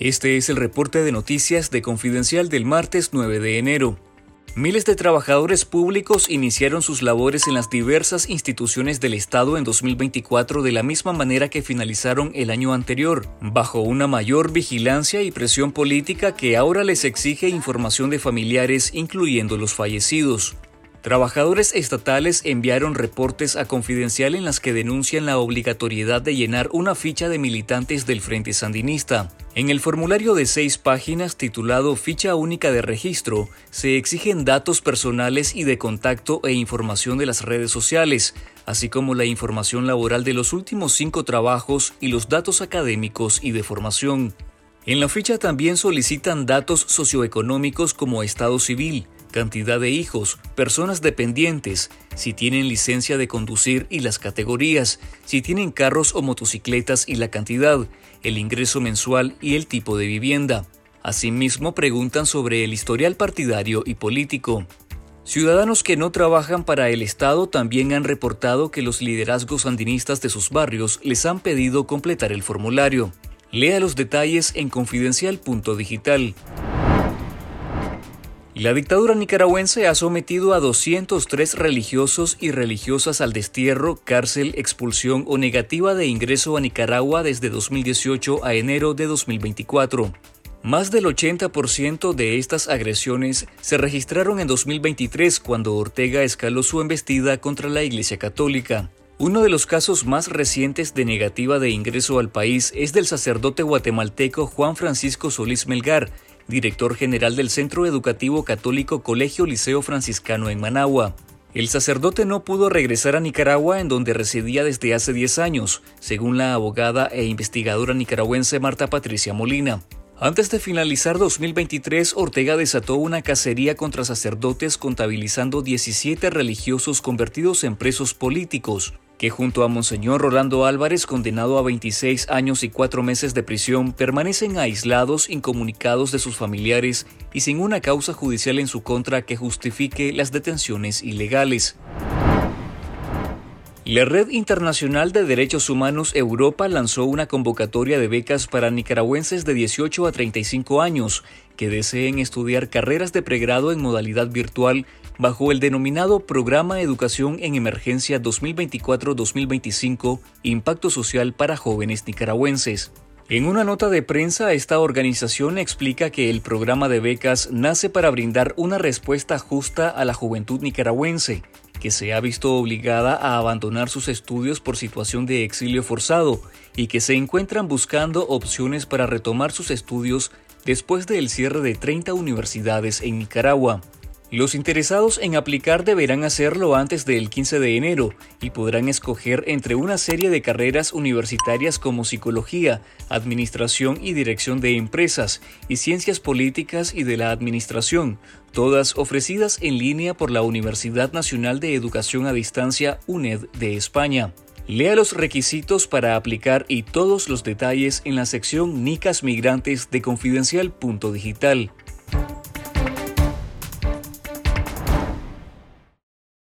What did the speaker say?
Este es el reporte de noticias de Confidencial del martes 9 de enero. Miles de trabajadores públicos iniciaron sus labores en las diversas instituciones del Estado en 2024 de la misma manera que finalizaron el año anterior, bajo una mayor vigilancia y presión política que ahora les exige información de familiares, incluyendo los fallecidos. Trabajadores estatales enviaron reportes a Confidencial en las que denuncian la obligatoriedad de llenar una ficha de militantes del Frente Sandinista. En el formulario de seis páginas titulado Ficha Única de Registro, se exigen datos personales y de contacto e información de las redes sociales, así como la información laboral de los últimos cinco trabajos y los datos académicos y de formación. En la ficha también solicitan datos socioeconómicos como estado civil, cantidad de hijos, personas dependientes, si tienen licencia de conducir y las categorías, si tienen carros o motocicletas y la cantidad, el ingreso mensual y el tipo de vivienda. Asimismo, preguntan sobre el historial partidario y político. Ciudadanos que no trabajan para el Estado también han reportado que los liderazgos sandinistas de sus barrios les han pedido completar el formulario. Lea los detalles en confidencial.digital. La dictadura nicaragüense ha sometido a 203 religiosos y religiosas al destierro, cárcel, expulsión o negativa de ingreso a Nicaragua desde 2018 a enero de 2024. Más del 80% de estas agresiones se registraron en 2023 cuando Ortega escaló su embestida contra la Iglesia Católica. Uno de los casos más recientes de negativa de ingreso al país es del sacerdote guatemalteco Juan Francisco Solís Melgar, director general del Centro Educativo Católico Colegio Liceo Franciscano en Managua. El sacerdote no pudo regresar a Nicaragua en donde residía desde hace 10 años, según la abogada e investigadora nicaragüense Marta Patricia Molina. Antes de finalizar 2023, Ortega desató una cacería contra sacerdotes contabilizando 17 religiosos convertidos en presos políticos que junto a Monseñor Rolando Álvarez, condenado a 26 años y 4 meses de prisión, permanecen aislados, incomunicados de sus familiares y sin una causa judicial en su contra que justifique las detenciones ilegales. La Red Internacional de Derechos Humanos Europa lanzó una convocatoria de becas para nicaragüenses de 18 a 35 años que deseen estudiar carreras de pregrado en modalidad virtual bajo el denominado Programa Educación en Emergencia 2024-2025 Impacto Social para Jóvenes Nicaragüenses. En una nota de prensa, esta organización explica que el programa de becas nace para brindar una respuesta justa a la juventud nicaragüense, que se ha visto obligada a abandonar sus estudios por situación de exilio forzado y que se encuentran buscando opciones para retomar sus estudios después del cierre de 30 universidades en Nicaragua. Los interesados en aplicar deberán hacerlo antes del 15 de enero y podrán escoger entre una serie de carreras universitarias como psicología, administración y dirección de empresas y ciencias políticas y de la administración, todas ofrecidas en línea por la Universidad Nacional de Educación a Distancia UNED de España. Lea los requisitos para aplicar y todos los detalles en la sección Nicas Migrantes de Confidencial.digital.